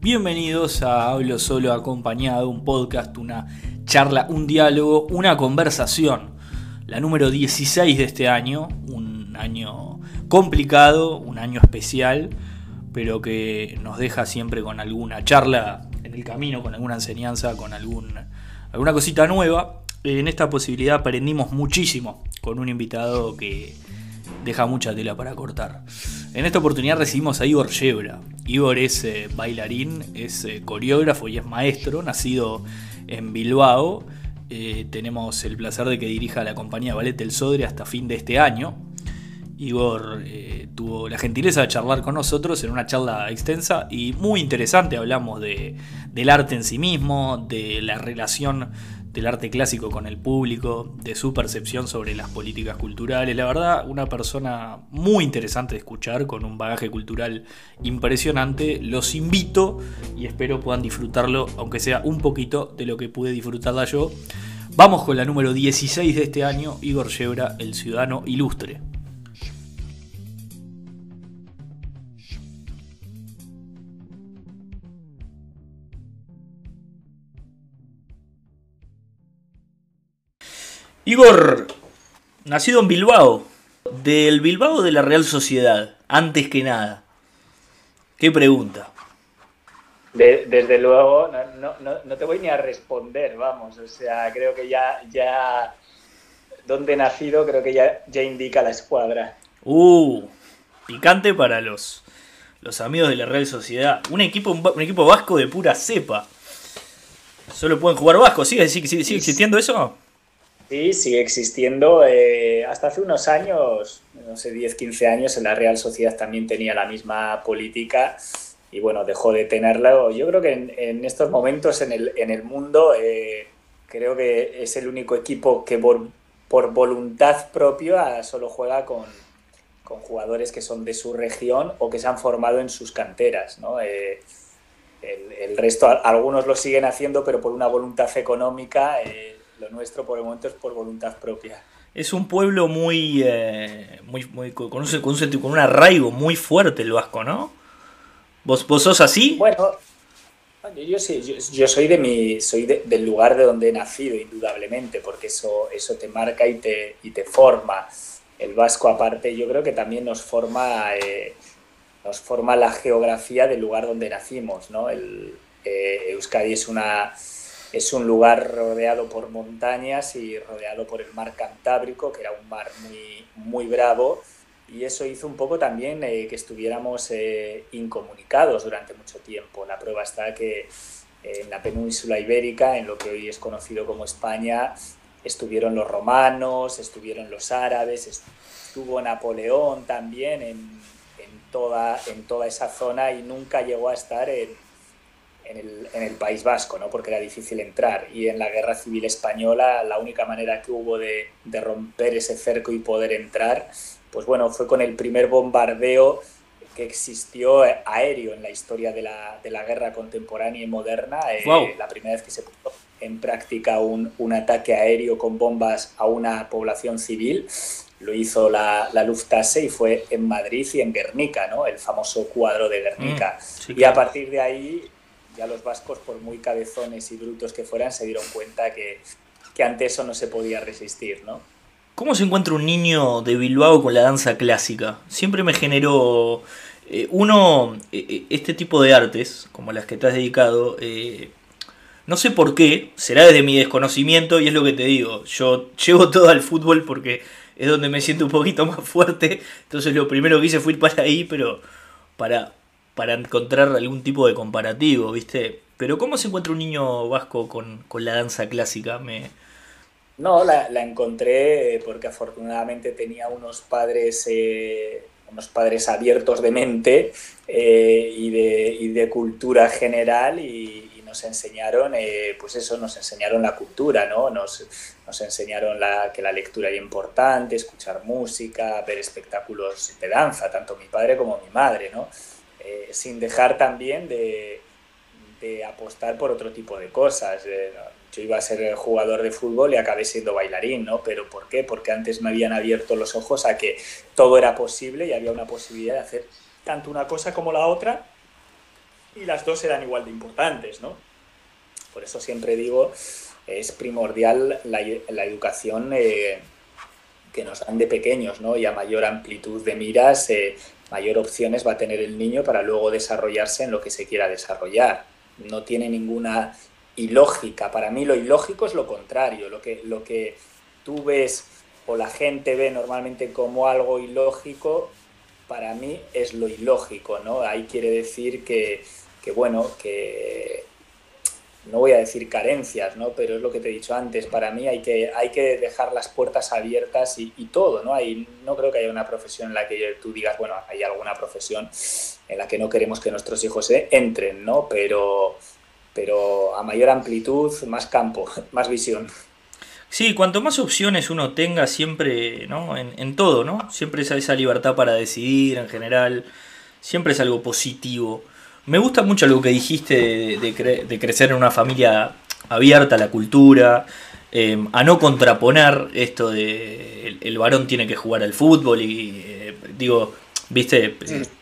Bienvenidos a Hablo Solo Acompañado, un podcast, una charla, un diálogo, una conversación. La número 16 de este año, un año complicado, un año especial, pero que nos deja siempre con alguna charla en el camino, con alguna enseñanza, con algún, alguna cosita nueva. En esta posibilidad aprendimos muchísimo con un invitado que deja mucha tela para cortar. En esta oportunidad recibimos a Igor Yebra. Igor es eh, bailarín, es eh, coreógrafo y es maestro, nacido en Bilbao. Eh, tenemos el placer de que dirija la compañía Ballet del Sodre hasta fin de este año. Igor tuvo la gentileza de charlar con nosotros en una charla extensa y muy interesante. Hablamos de, del arte en sí mismo, de la relación del arte clásico con el público, de su percepción sobre las políticas culturales. La verdad, una persona muy interesante de escuchar, con un bagaje cultural impresionante. Los invito y espero puedan disfrutarlo, aunque sea un poquito de lo que pude disfrutarla yo. Vamos con la número 16 de este año, Igor Yebra, el ciudadano ilustre. Igor, nacido en Bilbao, del Bilbao de la Real Sociedad, antes que nada. ¿Qué pregunta? desde luego, no, te voy ni a responder, vamos. O sea, creo que ya, ya donde he nacido, creo que ya, ya indica la escuadra. Uh, picante para los, los amigos de la Real Sociedad. Un equipo, un equipo vasco de pura cepa. Solo pueden jugar vasco. ¿Sigue, sigue, sigue existiendo eso? Sí, sigue existiendo. Eh, hasta hace unos años, no sé, 10, 15 años, en la Real Sociedad también tenía la misma política y bueno, dejó de tenerla. Yo creo que en, estos momentos en el, en el mundo eh, creo que es el único equipo que por, por voluntad propia solo juega con, con, jugadores que son de su región o que se han formado en sus canteras. ¿no? Eh, el, el, resto, algunos lo siguen haciendo, pero por una voluntad económica lo nuestro por el momento es por voluntad propia. Es un pueblo muy, eh, muy, muy con, un, con, un, con, un, arraigo muy fuerte el vasco, ¿no? ¿Vos, vos sos así? Bueno, yo, sí, yo, soy de mi, soy del lugar de donde he nacido, indudablemente, porque eso, eso te marca y te, y te forma. El vasco, aparte, yo creo que también nos forma, eh, nos forma la geografía del lugar donde nacimos, ¿no? El, eh, Euskadi es una es un lugar rodeado por montañas y rodeado por el mar Cantábrico, que era un mar muy, muy bravo, y eso hizo un poco también eh, que estuviéramos eh, incomunicados durante mucho tiempo. La prueba está que eh, en la península ibérica, en lo que hoy es conocido como España, estuvieron los romanos, estuvieron los árabes, estuvo Napoleón también en, en, toda, en toda esa zona y nunca llegó a estar en en el, País Vasco, ¿no? porque era difícil entrar. Y en la Guerra Civil Española la única manera que hubo de, romper ese cerco y poder entrar, pues bueno, fue con el primer bombardeo que existió aéreo en la historia de la, guerra contemporánea y moderna. Eh, la primera vez que se puso en práctica un, ataque aéreo con bombas a una población civil lo hizo la, la, Lufthansa y fue en Madrid y en Guernica, ¿no? el famoso cuadro de Guernica. Mm, y a partir de ahí ya los vascos, por muy cabezones y brutos que fueran, se dieron cuenta que, que ante eso no se podía resistir, ¿no? ¿Cómo se encuentra un niño de Bilbao con la danza clásica? Siempre me generó... Eh, uno, eh, eh, este tipo de artes, como las que te has dedicado, no sé por qué, será desde mi desconocimiento y es lo que te digo, yo llevo todo al fútbol porque es donde me siento un poquito más fuerte, entonces lo primero que hice fue ir para ahí, pero para, para encontrar algún tipo de comparativo, ¿viste? Pero ¿cómo se encuentra un niño vasco con, la danza clásica? Me... No, la, encontré porque afortunadamente tenía unos padres, eh, unos padres abiertos de mente eh, y, de, de, cultura general y, nos enseñaron, eh, pues eso, nos enseñaron la cultura, ¿no? Nos, nos enseñaron la, que la lectura era importante, escuchar música, ver espectáculos de danza, tanto mi padre como mi madre, ¿no? Eh, sin dejar también de, apostar por otro tipo de cosas. Eh, yo iba a ser jugador de fútbol y acabé siendo bailarín, ¿no? ¿Pero por qué? Porque antes me habían abierto los ojos a que todo era posible y había una posibilidad de hacer tanto una cosa como la otra y las dos eran igual de importantes, ¿no? Por eso siempre digo, es primordial la, educación eh, que nos dan de pequeños, ¿no? Y a mayor amplitud de miras, mayor opciones va a tener el niño para luego desarrollarse en lo que se quiera desarrollar. No tiene ninguna ilógica. Para mí lo ilógico es lo contrario, lo que, lo que tú ves o la gente ve normalmente como algo ilógico, para mí es lo ilógico, ¿no? Ahí quiere decir que, que bueno, que no voy a decir carencias, ¿no? pero es lo que te he dicho antes, para mí hay que, hay que dejar las puertas abiertas y, todo, ¿no? Hay, no creo que haya una profesión en la que tú digas, bueno, hay alguna profesión en la que no queremos que nuestros hijos entren, ¿no? Pero, pero a mayor amplitud, más campo, más visión. Sí, cuanto más opciones uno tenga siempre, ¿no? En, en todo, ¿no? Siempre esa, esa libertad para decidir en general, siempre es algo positivo. Me gusta mucho lo que dijiste de, crecer en una familia abierta a la cultura, em, a no contraponer esto de el, varón tiene que jugar al fútbol y eh, digo, viste,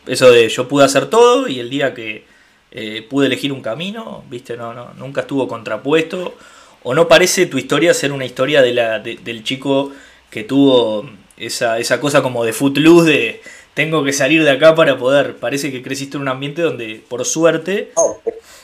eso de yo pude hacer todo y el día que eh, pude elegir un camino, viste, no, no, nunca estuvo contrapuesto. O no parece tu historia ser una historia de la, del chico que tuvo esa, esa cosa como de footloose de tengo que salir de acá para poder. Parece que creciste en un ambiente donde, por suerte...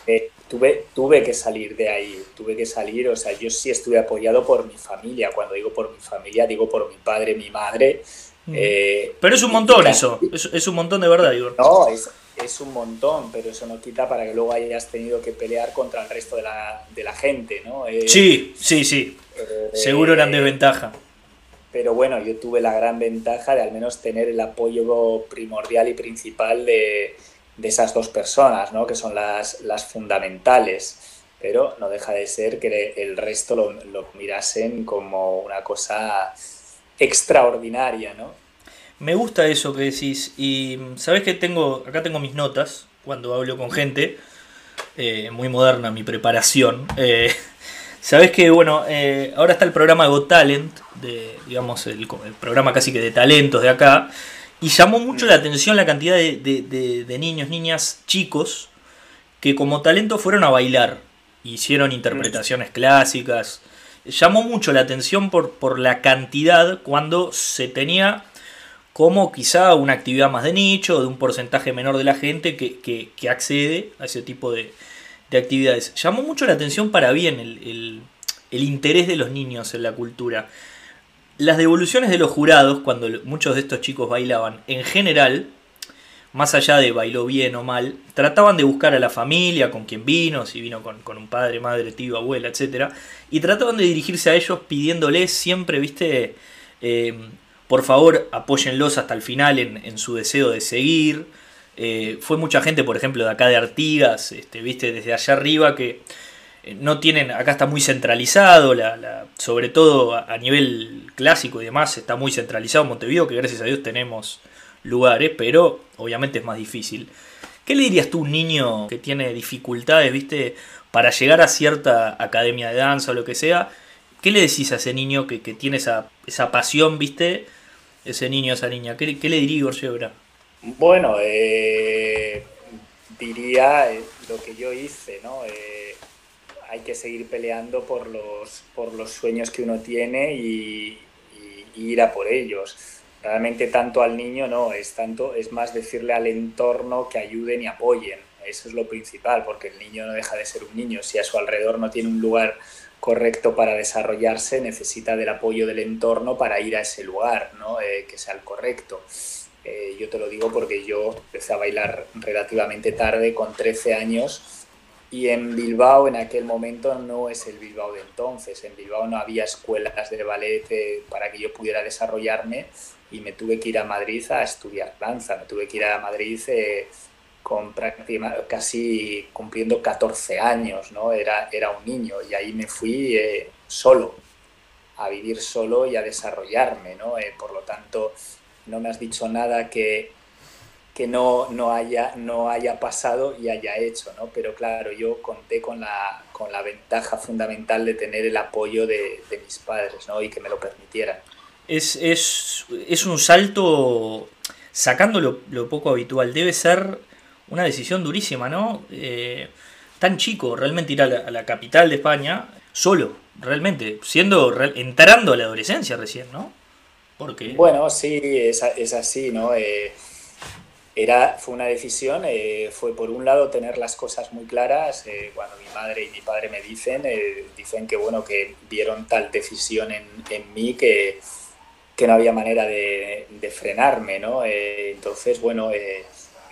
Eh, tuve, tuve que salir de ahí, tuve que salir, o sea, yo sí estuve apoyado por mi familia. Cuando digo por mi familia, digo por mi padre, mi madre. Mm. Eh, pero es un montón eso, es, un montón de verdad, Igor. No, es, es, un montón, pero eso no quita para que luego hayas tenido que pelear contra el resto de la, de la gente, ¿no? Eh, sí, sí, sí. Seguro eran desventaja pero bueno, yo tuve la gran ventaja de al menos tener el apoyo primordial y principal de, esas dos personas, ¿no? que son las, las, fundamentales, pero no deja de ser que el resto lo, mirasen como una cosa extraordinaria, ¿no? Me gusta eso que decís y sabes que tengo, acá tengo mis notas cuando hablo con gente, eh, muy moderna mi preparación. Eh, sabes que, bueno, eh, ahora está el programa Got Talent, de, digamos, el, programa casi que de talentos de acá, y llamó mucho la atención la cantidad de, niños, niñas, chicos, que como talento fueron a bailar, hicieron interpretaciones clásicas, llamó mucho la atención por, por la cantidad cuando se tenía como quizá una actividad más de nicho, de un porcentaje menor de la gente que, accede a ese tipo de, actividades. Llamó mucho la atención para bien el, el, interés de los niños en la cultura las devoluciones de los jurados, cuando muchos de estos chicos bailaban, en general, más allá de bailó bien o mal, trataban de buscar a la familia, con quien vino, si vino con, un padre, madre, tío, abuela, etc. Y trataban de dirigirse a ellos pidiéndoles siempre, viste, em, por favor apóyenlos hasta el final en, su deseo de seguir. Eh, fue mucha gente, por ejemplo, de acá de Artigas, este, viste, desde allá arriba, que eh, no tienen, acá está muy centralizado, sobre todo a, nivel clásico y demás, está muy centralizado Montevideo, que gracias a Dios tenemos lugares, pero obviamente es más difícil. ¿Qué le dirías tú a un niño que tiene dificultades, viste, para llegar a cierta academia de danza o lo que sea? ¿Qué le decís a ese niño que, tiene esa, esa, pasión, viste? Ese niño, esa niña. ¿Qué, qué le diría Igor Shebra? Bueno, eh, diría eh, lo que yo hice, ¿no? hay que seguir peleando por los, por los sueños que uno tiene y, ir a por ellos. Realmente tanto al niño no, es, tanto, es más decirle al entorno que ayuden y apoyen. Eso es lo principal, porque el niño no deja de ser un niño. Si a su alrededor no tiene un lugar correcto para desarrollarse, necesita del apoyo del entorno para ir a ese lugar, ¿no? Eh, que sea el correcto. Eh, yo te lo digo porque yo empecé a bailar relativamente tarde, con 13 años, y en Bilbao en aquel momento no es el Bilbao de entonces. En Bilbao no había escuelas de ballet eh, para que yo pudiera desarrollarme y me tuve que ir a Madrid a estudiar danza. Me tuve que ir a Madrid eh, con casi cumpliendo 14 años, ¿no? Era, era un niño y ahí me fui solo, a vivir solo y a desarrollarme, ¿no? por lo tanto, no me has dicho nada que que no, no, haya, no haya pasado y haya hecho, ¿no? Pero claro, yo conté con la, con la ventaja fundamental de tener el apoyo de, mis padres, ¿no? Y que me lo permitieran. Es, es, es un salto, sacando lo, poco habitual, debe ser una decisión durísima, ¿no? Eh, tan chico, realmente ir a la, capital de España, solo, realmente, siendo, entrando a la adolescencia recién, ¿no? Bueno, sí, es, es así, ¿no? Eh, era, fue una decisión, eh, fue por un lado tener las cosas muy claras, cuando mi madre y mi padre me dicen, dicen que bueno, que vieron tal decisión en, en mí que, que, no había manera de, de frenarme, ¿no? entonces, bueno,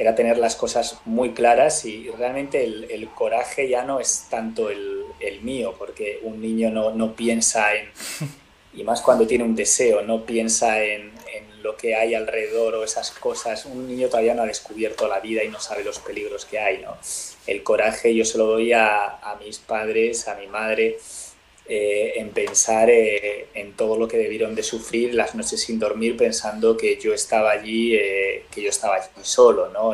era tener las cosas muy claras y realmente el, coraje ya no es tanto el, mío, porque un niño no, no, piensa en, y más cuando tiene un deseo, no piensa en, en, lo que hay alrededor o esas cosas. Un niño todavía no ha descubierto la vida y no sabe los peligros que hay. ¿no? El coraje yo se lo doy a, a mis padres, a mi madre, eh, en pensar eh, en todo lo que debieron de sufrir las noches sin dormir pensando que yo estaba allí, eh, que yo estaba allí solo, ¿no?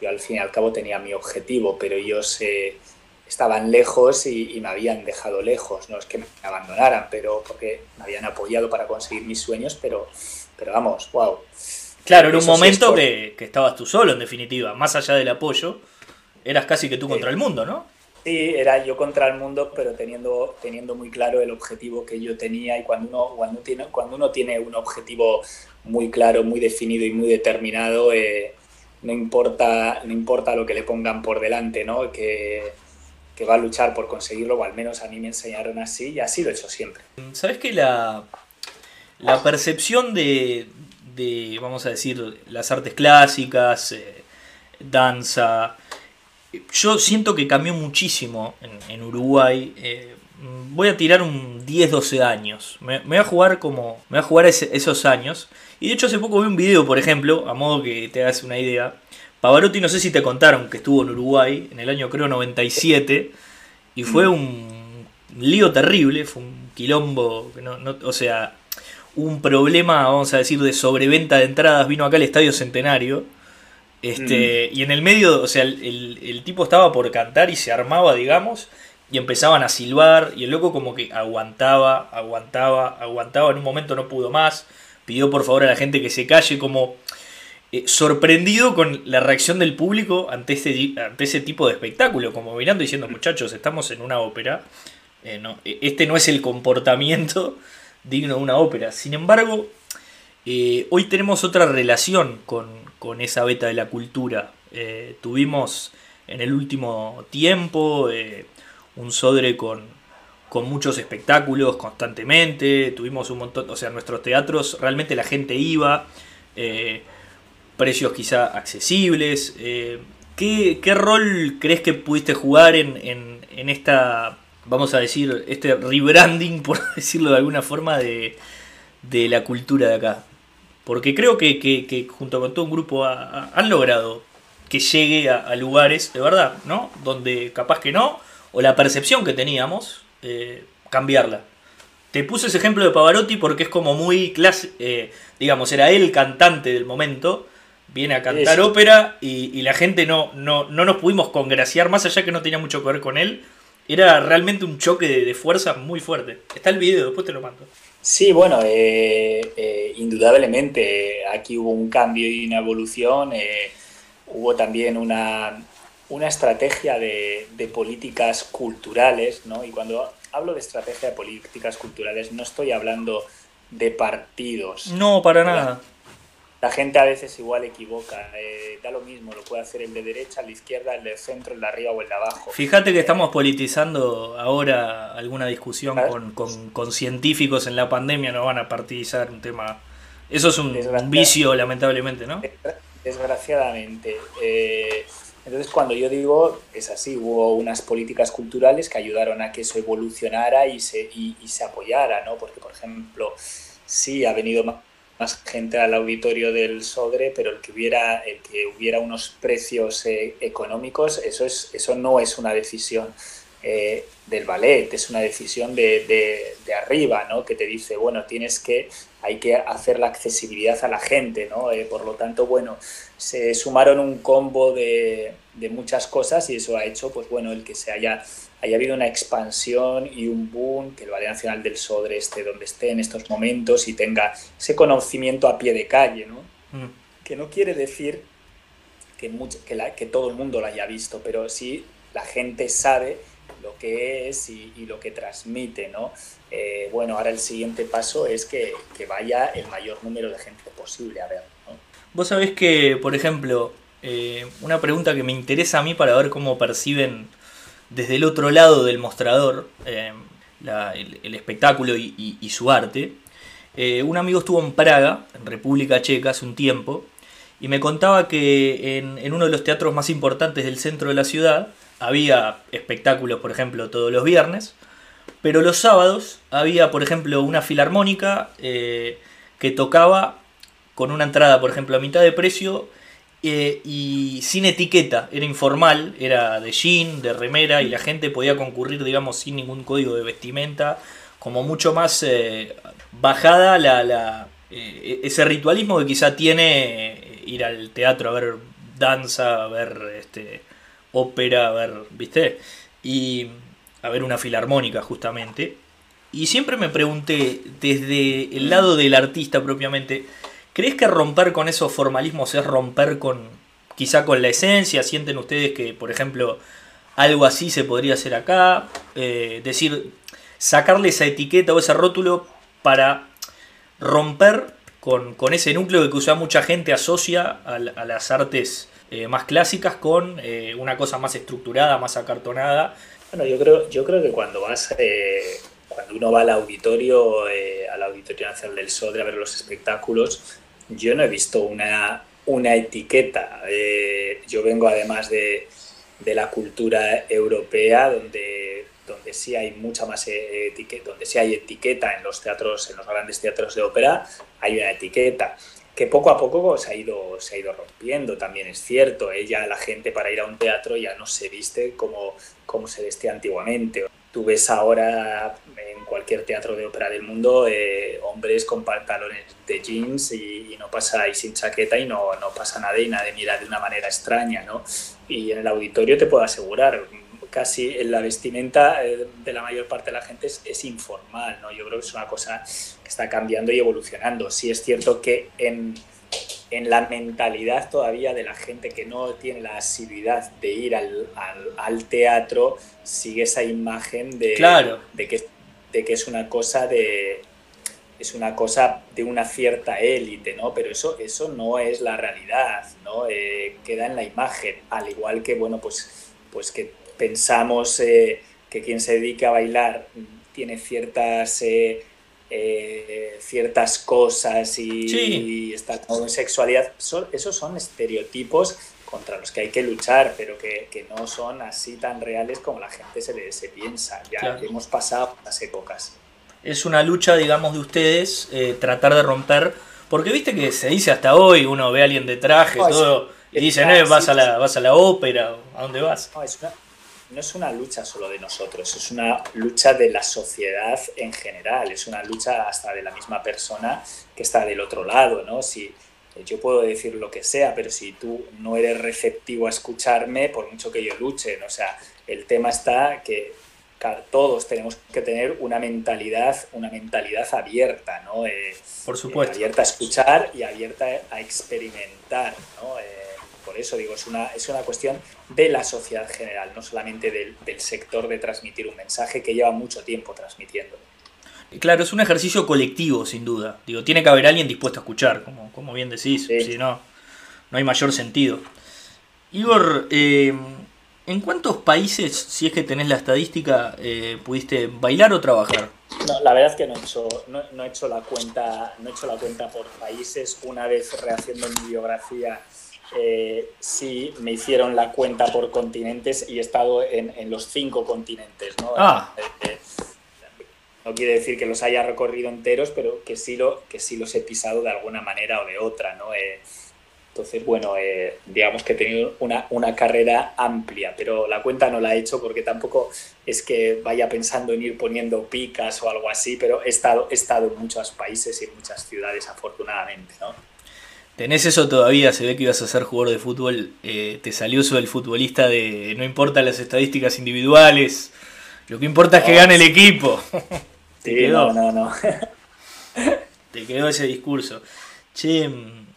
yo al fin y al cabo tenía mi objetivo, pero ellos estaban lejos y, me habían dejado lejos, no es que me abandonaran, pero porque me habían apoyado para conseguir mis sueños, pero, pero vamos, wow. Claro, en un momento que, que estabas tú solo, en definitiva, más allá del apoyo, eras casi que tú contra el mundo, ¿no? Sí, era yo contra el mundo, pero teniendo, teniendo muy claro el objetivo que yo tenía y cuando uno, cuando tiene, cuando uno tiene un objetivo muy claro, muy definido y muy determinado, eh, no, importa, no importa lo que le pongan por delante, ¿no? que, que va a luchar por conseguirlo, o al menos a mí me enseñaron así y así lo he hecho siempre. ¿Sabes que la, la percepción de, de, vamos a decir, las artes clásicas, eh, danza, yo siento que cambió muchísimo en, Uruguay. Eh, voy a tirar un 10-12 años. Me, voy a jugar como. Me voy a jugar esos años. Y de hecho, hace poco vi un video, por ejemplo, a modo que te hagas una idea. Pavarotti, no sé si te contaron que estuvo en Uruguay en el año creo 97. Y fue un lío terrible, fue un quilombo. o sea, un problema, vamos a decir, de sobreventa de entradas. Vino acá al Estadio Centenario este, Y en el medio, o sea, el, tipo estaba por cantar y se armaba, digamos, y empezaban a silbar, y el loco como que aguantaba, aguantaba, aguantaba, en un momento no pudo más, pidió por favor a la gente que se calle, como eh, sorprendido con la reacción del público ante, este, ese tipo de espectáculo, como mirando diciendo, muchachos, estamos en una ópera, eh, e, este no es el comportamiento digno de una ópera. Sin embargo, eh, hoy tenemos otra relación con, esa beta de la cultura. Tuvimos en el último tiempo un Sodre con, con muchos espectáculos constantemente, tuvimos un montón, o sea, nuestros teatros realmente la gente iba, precios quizá accesibles. ¿qué, ¿qué, rol crees que pudiste jugar en, en, en esta, vamos a decir, este rebranding, por decirlo de alguna forma, de, de la cultura de acá? Porque creo que, junto con todo un grupo han logrado que llegue a, lugares, de verdad, ¿no? Donde capaz que no, o la percepción que teníamos, eh, cambiarla. Te puse ese ejemplo de Pavarotti porque es como muy clase, eh, digamos, era él cantante del momento, viene a cantar ópera y, la gente no, no, no nos pudimos congraciar, más allá que no tenía mucho que ver con él, era realmente un choque de, de fuerza muy fuerte. Está el video, después te lo mando. Sí, bueno, eh, eh, indudablemente aquí hubo un cambio y una evolución. Eh, hubo también una, una estrategia de, de, políticas culturales, ¿no? Y cuando hablo de estrategia de políticas culturales no estoy hablando de partidos. No, para nada la gente a veces igual equivoca. Eh, da lo mismo, lo puede hacer el de derecha, el de izquierda, el de centro, el de arriba o el de abajo. Fíjate que estamos politizando ahora alguna discusión con, científicos en la pandemia, no van a partidizar un tema. Eso es un, vicio, lamentablemente, ¿no? Desgraciadamente. Eh, entonces, cuando yo digo, es así, hubo unas políticas culturales que ayudaron a que eso evolucionara y se, y, y se apoyara, ¿no? Porque, por ejemplo, sí ha venido más más gente al auditorio del Sodre, pero el que hubiera, el que hubiera unos precios eh, económicos, eso, es, eso no es una decisión eh, del ballet, es una decisión de, de, arriba, ¿no? que te dice, bueno, tienes que, hay que hacer la accesibilidad a la gente, ¿no? Eh, por lo tanto, bueno, se sumaron un combo de, de muchas cosas y eso ha hecho, pues bueno, el que se haya haya habido una expansión y un boom, que el Ballet Nacional del Sodre esté donde esté en estos momentos y tenga ese conocimiento a pie de calle, ¿no? Mm. Que no quiere decir que, que, todo el mundo lo haya visto, pero sí la gente sabe lo que es y, lo que transmite, ¿no? Eh, bueno, ahora el siguiente paso es que, vaya el mayor número de gente posible a ver, Vos sabés que, por ejemplo, eh, una pregunta que me interesa a mí para ver cómo perciben desde el otro lado del mostrador eh, el, espectáculo y, su arte. un amigo estuvo en Praga, en República Checa, hace un tiempo, y me contaba que en, uno de los teatros más importantes del centro de la ciudad había espectáculos, por ejemplo, todos los viernes, pero los sábados había, por ejemplo, una filarmónica eh, que tocaba con una entrada, por ejemplo, a mitad de precio eh, y sin etiqueta, era informal, era de jean, de remera y la gente podía concurrir, digamos, sin ningún código de vestimenta, como mucho más eh, bajada la, ese ritualismo que quizá tiene ir al teatro a ver danza, a ver este, ópera, a ver, ¿viste? Y a ver una filarmónica justamente. Y siempre me pregunté, desde el lado del artista propiamente, ¿crees que romper con esos formalismos es romper con, quizá con la esencia? ¿Sienten ustedes que, por ejemplo, algo así se podría hacer acá? Eh, decir, sacarle esa etiqueta o ese rótulo para romper con, ese núcleo que mucha gente asocia a, las artes eh, más clásicas con eh, una cosa más estructurada, más acartonada bueno, yo creo, yo creo que cuando vas, eh, cuando uno va al auditorio, al Auditorio Nacional del Sodre a ver los espectáculos, yo no he visto una, una etiqueta. Eh, yo vengo además de, de, la cultura europea, donde, donde sí hay mucha más etiqueta, donde sí hay etiqueta en los teatros, en los grandes teatros de ópera, hay una etiqueta que poco a poco se ha ido, se ha ido rompiendo, también es cierto. Ella, la gente para ir a un teatro ya no se viste como, como se vestía antiguamente. Tú ves ahora en cualquier teatro de ópera del mundo eh, hombres con pantalones de jeans y, no pasa y sin chaqueta y no, no pasa nada y nadie mira de una manera extraña, ¿no? Y en el auditorio te puedo asegurar, casi en la vestimenta eh, de la mayor parte de la gente es, informal, ¿no? Yo creo que es una cosa que está cambiando y evolucionando. Sí es cierto que en, en la mentalidad todavía de la gente que no tiene la asiduidad de ir al, al, teatro, sigue esa imagen de, de, que, de que es una cosa de es una cosa de una cierta élite, ¿no? Pero eso, eso no es la realidad, ¿no? Eh, queda en la imagen, al igual que, bueno, pues, pues que pensamos eh, que quien se dedica a bailar tiene ciertas, eh, eh, ciertas cosas y, está con sexualidad, esos son estereotipos contra los que hay que luchar, pero que, no son así tan reales como la gente se, se piensa. Ya hemos pasado las épocas. Es una lucha, digamos, de ustedes, tratar de romper, porque viste que se dice hasta hoy, uno ve a alguien de traje, todo, y dicen, vas, a la, vas a la ópera, ¿a dónde vas? No es una lucha solo de nosotros, es una lucha de la sociedad en general, es una lucha hasta de la misma persona que está del otro lado, ¿no? Si yo puedo decir lo que sea, pero si tú no eres receptivo a escucharme, por mucho que yo luche, o sea, el tema está que todos tenemos que tener una mentalidad, una mentalidad abierta, ¿no? Eh, por supuesto. abierta a escuchar y abierta a experimentar, ¿no? Eh, por eso digo, es una, es una cuestión de la sociedad general, no solamente del, sector de transmitir un mensaje que lleva mucho tiempo transmitiendo. Claro, es un ejercicio colectivo, sin duda. Digo, tiene que haber alguien dispuesto a escuchar, como, como bien decís, si no, no hay mayor sentido. Igor, eh, ¿en cuántos países, si es que tenés la estadística, eh, pudiste bailar o trabajar? No, la verdad es que no he hecho, no, he hecho la cuenta, no he hecho la cuenta por países. Una vez rehaciendo mi biografía eh, sí me hicieron la cuenta por continentes y he estado en, los cinco continentes. ¿no? Ah. Eh, eh, no quiere decir que los haya recorrido enteros, pero que sí, lo, que sí los he pisado de alguna manera o de otra. ¿no? entonces, bueno, digamos que he tenido una, una, carrera amplia, pero la cuenta no la he hecho porque tampoco es que vaya pensando en ir poniendo picas o algo así, pero he estado, he estado en muchos países y en muchas ciudades, afortunadamente. ¿no? Tenés eso todavía, se ve que ibas a ser jugador de fútbol, eh, te salió eso del futbolista de no importa las estadísticas individuales, lo que importa es que gane el equipo. te quedó. No, no, te quedó ese discurso. Che,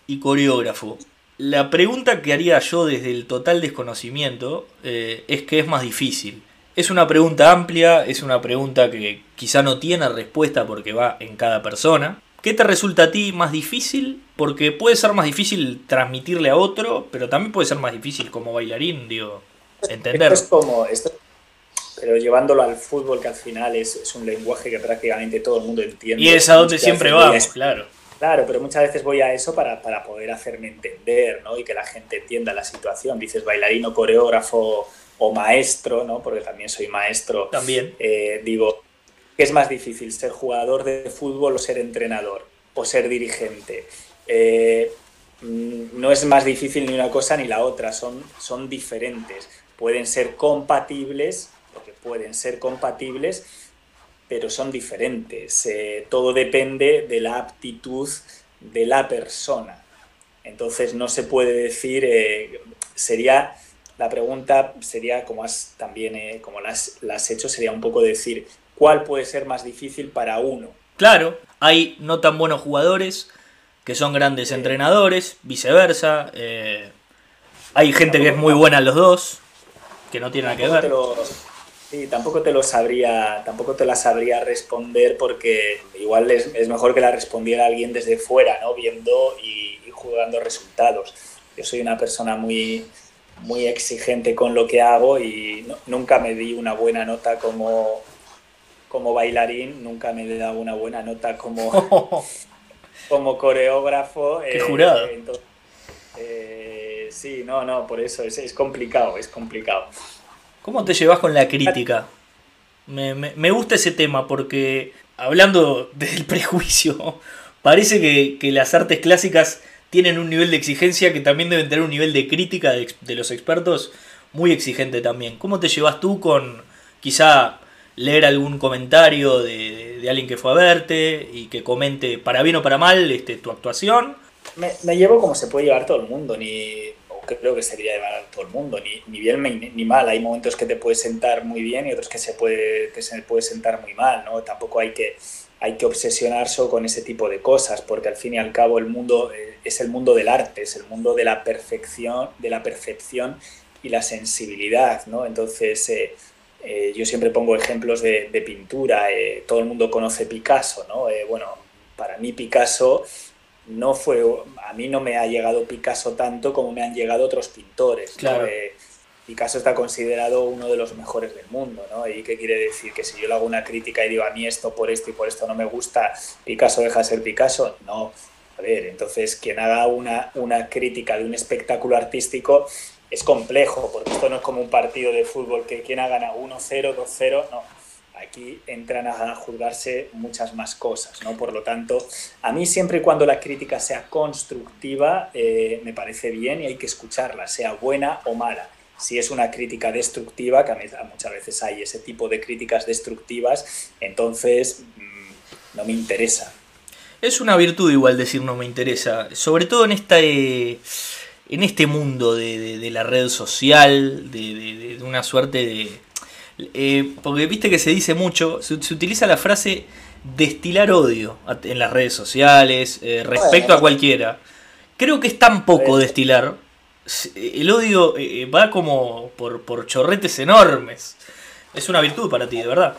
y coreógrafo, La pregunta que haría yo desde el total desconocimiento eh, es que es más difícil. Es una pregunta amplia, es una pregunta que quizá no tiene respuesta porque va en cada persona. ¿Qué te resulta a ti más difícil? Porque puede ser más difícil transmitirle a otro, pero también puede ser más difícil como bailarín, digo, entender. Esto es como, esto, pero llevándolo al fútbol, que al final es, es, un lenguaje que prácticamente todo el mundo entiende. Y es a donde siempre vamos, claro. Claro, pero muchas veces voy a eso para, para, poder hacerme entender, ¿no? Y que la gente entienda la situación. Dices bailarín o coreógrafo o maestro, ¿no? Porque también soy maestro. También. Eh, digo, ¿qué es más difícil, ser jugador de fútbol o ser entrenador? O ser dirigente. Eh, mm, no es más difícil ni una cosa ni la otra, son, son diferentes. Pueden ser compatibles, porque pueden ser compatibles, pero son diferentes. Eh, todo depende de la aptitud de la persona. Entonces no se puede decir, eh, sería, la pregunta sería, como has también, como las, has hecho, sería un poco decir, ¿cuál puede ser más difícil para uno? Claro, hay no tan buenos jugadores que son grandes entrenadores, viceversa. hay gente que es muy buena los dos, que no tiene nada que ver. Sí, tampoco te lo sabría, tampoco te la sabría responder porque igual es, es mejor que la respondiera alguien desde fuera, ¿no? Viendo y, y, jugando resultados. Yo soy una persona muy, muy exigente con lo que hago y no, nunca me di una buena nota como, como bailarín, nunca me he dado una buena nota como, como coreógrafo. Qué jurado. Eh, entonces, eh, sí, no, no, por eso es, es complicado, es complicado. ¿Cómo te llevas con la crítica? Me, me, me, gusta ese tema porque, hablando del prejuicio, parece que, que, las artes clásicas tienen un nivel de exigencia que también deben tener un nivel de crítica de, de los expertos muy exigente también. ¿Cómo te llevas tú con quizá leer algún comentario de, alguien que fue a verte y que comente para bien o para mal este, tu actuación? Me, llevo como se puede llevar todo el mundo, ni creo que se debería llevar todo el mundo, ni, ni bien ni mal. Hay momentos que te puedes sentar muy bien y otros que se puede, que se puede sentar muy mal, ¿no? Tampoco hay que, hay que obsesionarse con ese tipo de cosas, porque al fin y al cabo el mundo eh, es el mundo del arte, es el mundo de la perfección, de la percepción y la sensibilidad, ¿no? Entonces, eh, eh, yo siempre pongo ejemplos de, de pintura, eh, todo el mundo conoce Picasso, ¿no? Eh, bueno, para mí Picasso no fue, a mí no me ha llegado Picasso tanto como me han llegado otros pintores. Claro. ¿no? Eh, Picasso está considerado uno de los mejores del mundo, ¿no? ¿Y qué quiere decir? Que si yo le hago una crítica y digo a mí esto por esto y por esto no me gusta, Picasso deja de ser Picasso, no. A ver, entonces quien haga una, una crítica de un espectáculo artístico es complejo, porque esto no es como un partido de fútbol que quien ha ganado 1-0, 2-0, no aquí entran a juzgarse muchas más cosas, ¿no? Por lo tanto, a mí siempre y cuando la crítica sea constructiva, eh, me parece bien y hay que escucharla, sea buena o mala. Si es una crítica destructiva, que a mí, muchas veces hay ese tipo de críticas destructivas, entonces mmm, no me interesa. Es una virtud igual decir no me interesa, sobre todo en esta... Eh en este mundo de, de, de la red social, de, de una suerte de, eh, porque viste que se dice mucho, se, se, utiliza la frase destilar odio en las redes sociales, eh, respecto a cualquiera. Creo que es tan poco destilar. El odio eh, va como por, por chorretes enormes. Es una virtud para ti, de verdad.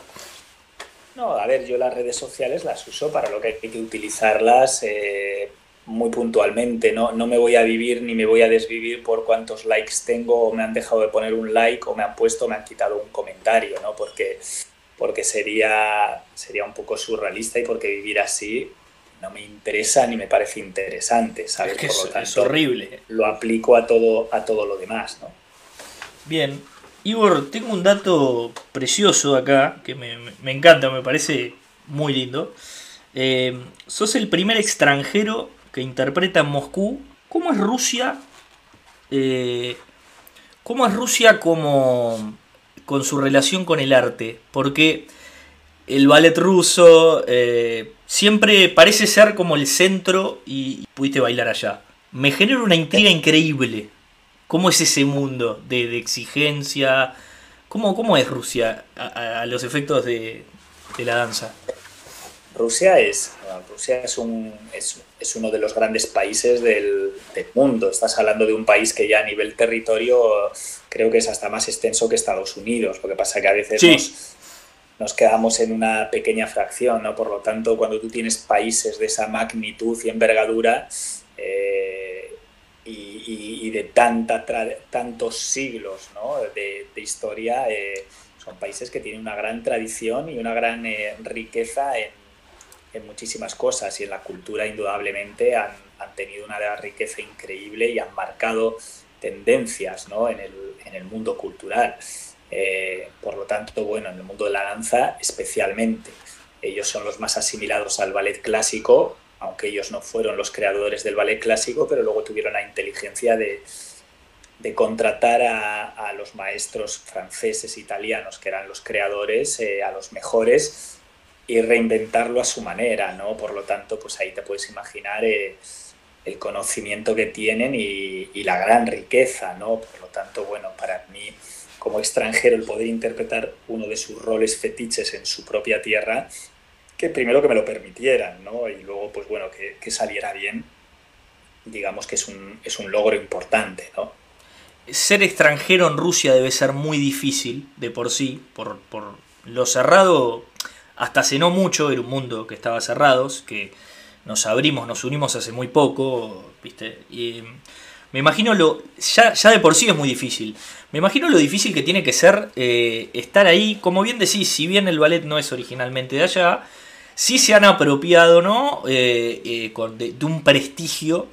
No, a ver, yo las redes sociales las uso para lo que hay que utilizarlas eh, muy puntualmente. ¿no? no me voy a vivir ni me voy a desvivir por cuántos likes tengo o me han dejado de poner un like o me han puesto o me han quitado un comentario, ¿no? porque, porque sería, sería un poco surrealista y porque vivir así no me interesa ni me parece interesante, ¿sabes? Es que por es, lo tanto, es horrible. Lo aplico a todo, a todo lo demás, ¿no? Bien. Igor, tengo un dato precioso acá que me, me encanta, me parece muy lindo. Eh, sos el primer extranjero que interpreta en Moscú. ¿Cómo es Rusia? Eh, ¿Cómo es Rusia como con su relación con el arte? Porque el ballet ruso eh, siempre parece ser como el centro y, y pudiste bailar allá. Me genera una intriga increíble. ¿Cómo es ese mundo de, exigencia? ¿Cómo, ¿Cómo, es Rusia a, a los efectos de, de la danza? Rusia es, Rusia es, un, es, es, uno de los grandes países del, del, mundo. Estás hablando de un país que ya a nivel territorio creo que es hasta más extenso que Estados Unidos. Lo que pasa que a veces Sí. nos, nos quedamos en una pequeña fracción, ¿no? Por lo tanto, cuando tú tienes países de esa magnitud y envergadura eh, y, y- y de tanta tra- tantos siglos ¿no? de, de historia, eh, son países que tienen una gran tradición y una gran eh, riqueza en, en muchísimas cosas y en la cultura indudablemente han, han tenido una riqueza increíble y han marcado tendencias ¿no? en, el, en el mundo cultural. Eh, por lo tanto, bueno, en el mundo de la danza especialmente. Ellos son los más asimilados al ballet clásico, aunque ellos no fueron los creadores del ballet clásico, pero luego tuvieron la inteligencia de, de contratar a, a los maestros franceses, italianos, que eran los creadores, eh, a los mejores, y reinventarlo a su manera, ¿no? Por lo tanto, pues ahí te puedes imaginar eh, el conocimiento que tienen y, la gran riqueza, ¿no? Por lo tanto, bueno, para mí como extranjero el poder interpretar uno de sus roles fetiches en su propia tierra, que primero que me lo permitieran, ¿no? Y luego, pues bueno, que, que saliera bien, digamos que es un, es un logro importante, ¿no? Ser extranjero en Rusia debe ser muy difícil de por sí, por, por lo cerrado, hasta hace no mucho, era un mundo que estaba cerrado, que nos abrimos, nos unimos hace muy poco, ¿viste? Y me imagino lo. Ya, ya de por sí es muy difícil. Me imagino lo difícil que tiene que ser eh, estar ahí. Como bien decís, si bien el ballet no es originalmente de allá, sí se han apropiado, ¿no? Eh, eh, con- de, un prestigio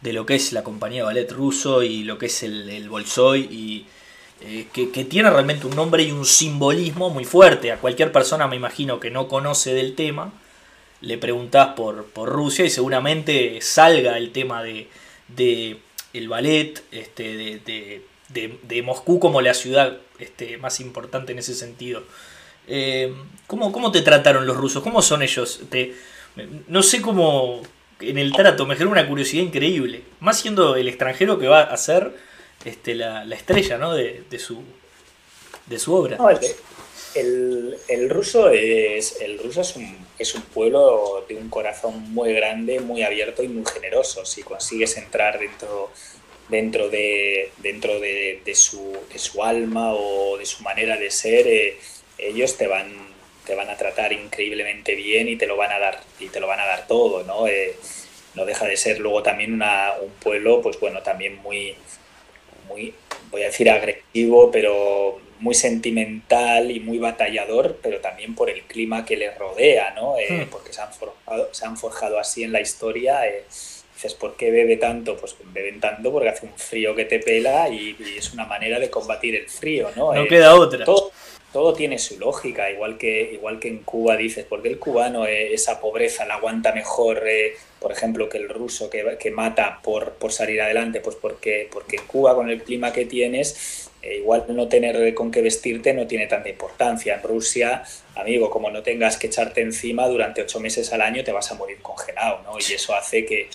de lo que es la compañía de ballet ruso y lo que es el, el Bolshoi y eh, que, tiene realmente un nombre y un simbolismo muy fuerte. A cualquier persona, me imagino, que no conoce del tema, le preguntás por, por Rusia y seguramente salga el tema de, de el ballet, este, de, de, Moscú como la ciudad este, más importante en ese sentido. Eh, ¿cómo, ¿Cómo te trataron los rusos? ¿Cómo son ellos? Te- no sé cómo en el trato me generó una curiosidad increíble. Más siendo el extranjero que va a ser este, la, la estrella ¿no? de, de su, de su obra. El, el- ruso es el ruso es un, es un pueblo de un corazón muy grande, muy abierto y muy generoso. Si consigues entrar dentro dentro de dentro de, de su, de su alma o de su manera de ser, eh, ellos te van te van a tratar increíblemente bien y te lo van a dar y te lo van a dar todo, ¿no? Eh, no deja de ser luego también un pueblo, pues bueno, también muy muy, voy a decir agresivo, pero muy sentimental y muy batallador, pero también por el clima que les rodea, ¿no? Eh, Hmm. porque se han, forjado, se han forjado así en la historia. eh, dices, ¿por qué bebe tanto? Pues beben tanto porque hace un frío que te pela y, y es una manera de combatir el frío, ¿no? No Eh, queda otra. todo, todo tiene su lógica, igual que, igual que en Cuba dices, ¿por qué el cubano eh, esa pobreza la aguanta mejor, eh, por ejemplo, que el ruso que, que mata por, por salir adelante? Pues porque, porque en Cuba, con el clima que tienes, eh, igual no tener con qué vestirte no tiene tanta importancia. En Rusia, amigo, como no tengas que echarte encima durante ocho meses al año, te vas a morir congelado, ¿no? Y eso hace que,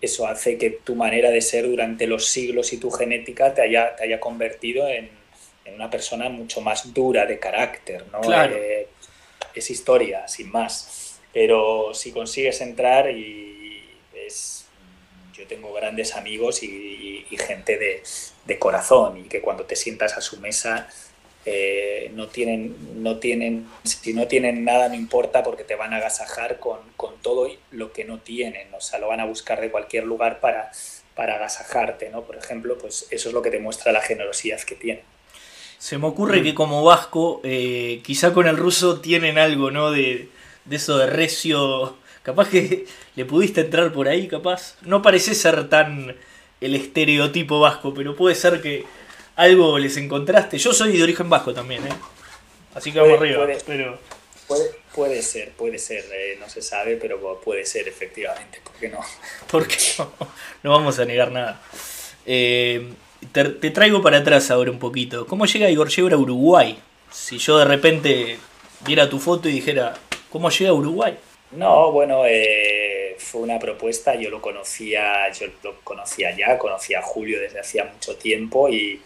eso hace que tu manera de ser durante los siglos y tu genética te haya, te haya convertido en, en una persona mucho más dura de carácter, ¿no? Claro. Eh, es historia, sin más. Pero si consigues entrar y Yo tengo grandes amigos y, gente de, de corazón y que cuando te sientas a su mesa eh, no tienen, no tienen, si no tienen nada no importa porque te van a agasajar con, con todo lo que no tienen, o sea, lo van a buscar de cualquier lugar para, para agasajarte, ¿no? Por ejemplo, pues eso es lo que te muestra la generosidad que tienen. Se me ocurre que como vasco, eh, quizá con el ruso tienen algo, ¿no? De, de eso de recio. Capaz que le pudiste entrar por ahí, capaz. No parece ser tan el estereotipo vasco, pero puede ser que algo les encontraste. Yo soy de origen vasco también, ¿eh? Así que vamos Puede- arriba. puede- Pero Puede, puede ser, puede ser, eh, no se sabe, pero puede ser efectivamente, ¿por qué no? porque no, no vamos a negar nada. Eh, te, te traigo para atrás ahora un poquito. ¿Cómo llega Igor Yebra a Uruguay? Si yo de repente viera tu foto y dijera, ¿cómo llega a Uruguay? No, bueno, eh, fue una propuesta, yo lo conocía, yo lo conocía ya, conocía a Julio desde hacía mucho tiempo y,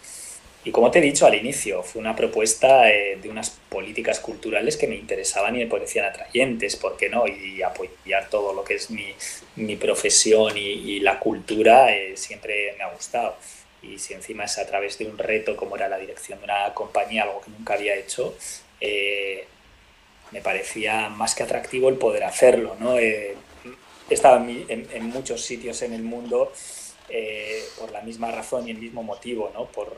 y como te he dicho al inicio, fue una propuesta eh, de unas políticas culturales que me interesaban y me parecían atrayentes, ¿por qué no? Y apoyar todo lo que es mi, mi profesión y, la cultura eh, siempre me ha gustado. Y si encima es a través de un reto como era la dirección de una compañía, algo que nunca había hecho, me parecía más que atractivo el poder hacerlo. ¿no? he estado en, muchos sitios en el mundo por la misma razón y el mismo motivo, ¿no? por,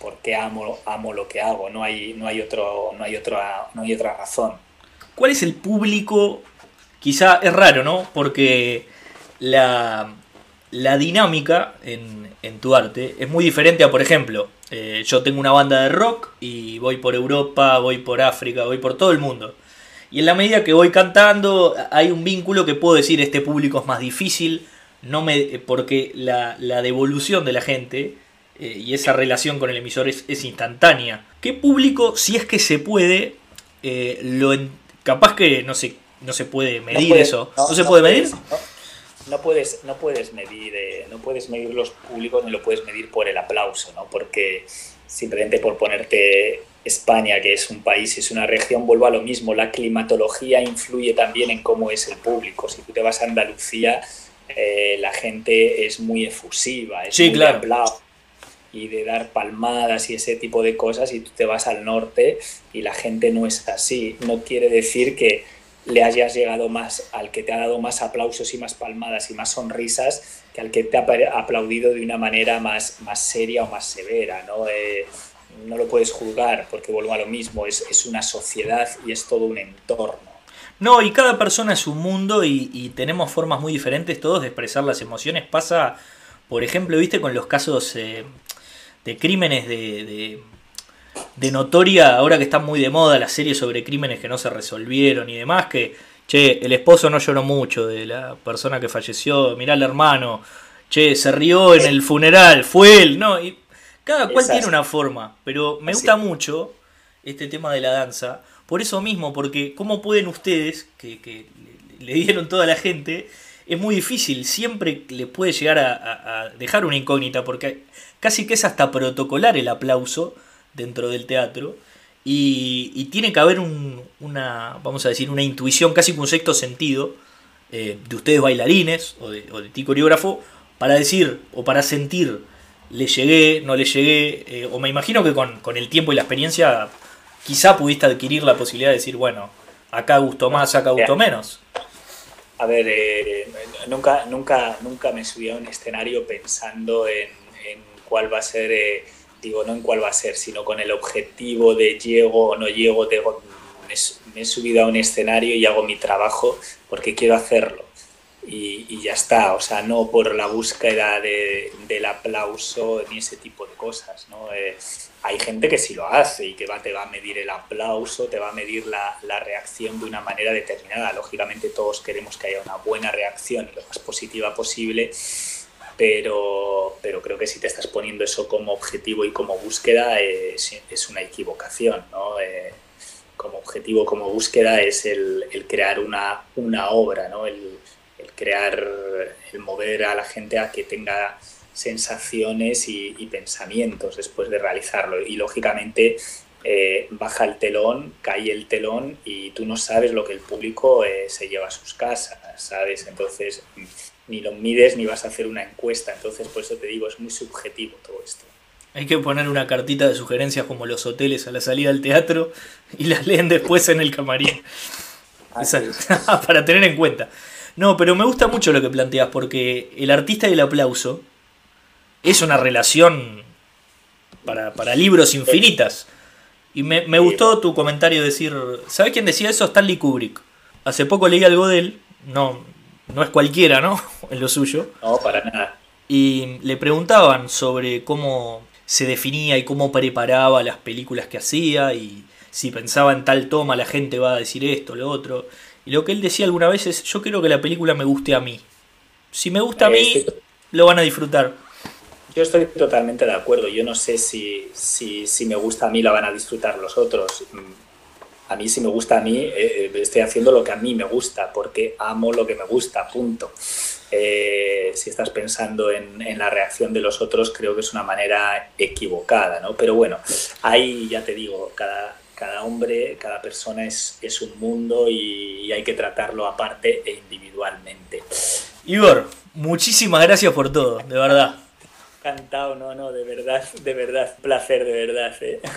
porque amo, amo lo que hago, no hay, no, hay otro, no, hay otra, no hay otra razón. ¿Cuál es el público? Quizá es raro, ¿no? Porque la, la dinámica en, en, tu arte es muy diferente a, por ejemplo, eh, yo tengo una banda de rock y voy por Europa, voy por África, voy por todo el mundo. Y en la medida que voy cantando, hay un vínculo que puedo decir, este público es más difícil, no me, porque la, la devolución de la gente eh, y esa relación con el emisor es, instantánea. ¿Qué público, si es que se puede, eh, lo capaz que no se, no se puede medir eso? ¿No, se puede medir? no puedes, no puedes medir, eh, no puedes medir los públicos ni lo puedes medir por el aplauso, ¿no? Porque simplemente por ponerte España, que es un país, es una región, vuelvo a lo mismo, la climatología influye también en cómo es el público. Si tú te vas a Andalucía, la gente es muy efusiva, es sí, muy claro y de dar palmadas y ese tipo de cosas y tú te vas al norte y la gente no es así. No quiere decir que le hayas llegado más al que te ha dado más aplausos y más palmadas y más sonrisas que al que te ha aplaudido de una manera más, más seria o más severa. ¿no? Eh, no lo puedes juzgar porque vuelvo a lo mismo, es, es, una sociedad y es todo un entorno. No, y cada persona es un mundo y, tenemos formas muy diferentes todos de expresar las emociones. Pasa, por ejemplo, viste con los casos... Eh, de crímenes de, notoria, ahora que están muy de moda las series sobre crímenes que no se resolvieron y demás, que, che, el esposo no lloró mucho de la persona que falleció, mirá al hermano, che, se rió en el funeral, fue él, ¿no? Y cada cual tiene una forma, pero me gusta mucho este tema de la danza, por eso mismo, porque ¿cómo pueden ustedes, que, que le dieron toda la gente, es muy difícil, siempre le puede llegar a, dejar una incógnita, porque casi que es hasta protocolar el aplauso dentro del teatro, y, tiene que haber una, vamos a decir, una intuición, casi con un sexto sentido, eh, de ustedes bailarines o de, ti coreógrafo, para decir o para sentir, le llegué, no le llegué, eh, o me imagino que con, con el tiempo y la experiencia quizá pudiste adquirir la posibilidad de decir, bueno, acá gustó más, acá gustó menos. A ver, eh, nunca, nunca, nunca me subí a un escenario pensando en, cuál va a ser, eh, digo, no en cuál va a ser, sino con el objetivo de llego o no llego, me, he subido a un escenario y hago mi trabajo porque quiero hacerlo. Y, ya está, o sea, no por la búsqueda del aplauso ni ese tipo de cosas, ¿no? Eh, hay gente que sí lo hace y que va, te va a medir el aplauso, te va a medir la, la, reacción de una manera determinada. Lógicamente todos queremos que haya una buena reacción y lo más positiva posible, pero, pero creo que si te estás poniendo eso como objetivo y como búsqueda es, una equivocación. ¿no? Eh, como objetivo, como búsqueda es el, crear una, una obra, ¿no? el, el crear, el mover a la gente a que tenga sensaciones y, pensamientos después de realizarlo. Y lógicamente eh, baja el telón, cae el telón y tú no sabes lo que el público eh, se lleva a sus casas, ¿sabes? Entonces ni lo mides ni vas a hacer una encuesta. Entonces por eso te digo, es muy subjetivo todo esto. Hay que poner una cartita de sugerencias como los hoteles a la salida del teatro y las leen después en el camarín. para tener en cuenta. No, pero me gusta mucho lo que planteas porque el artista y el aplauso es una relación para, libros infinitas. Y me, gustó tu comentario decir, ¿sabes quién decía eso? Stanley Kubrick. Hace poco leí algo de él, no, no es cualquiera, ¿no? En lo suyo. No, para nada. Y le preguntaban sobre cómo se definía y cómo preparaba las películas que hacía y si pensaba en tal toma la gente va a decir esto, lo otro. Y lo que él decía alguna vez es, yo quiero que la película me guste a mí. Si me gusta a mí, lo van a disfrutar. Yo estoy totalmente de acuerdo. Yo no sé si, si, si, me gusta a mí, la van a disfrutar los otros. A mí, si me gusta a mí, eh, eh, estoy haciendo lo que a mí me gusta, porque amo lo que me gusta, punto. eh, si estás pensando en, en, la reacción de los otros, creo que es una manera equivocada, ¿no? Pero bueno, ahí ya te digo, cada, cada hombre, cada persona es, es un mundo y, y hay que tratarlo aparte e individualmente. Igor, muchísimas gracias por todo, de verdad. Encantado, no, no, de verdad, de verdad, placer, de verdad. ¿eh?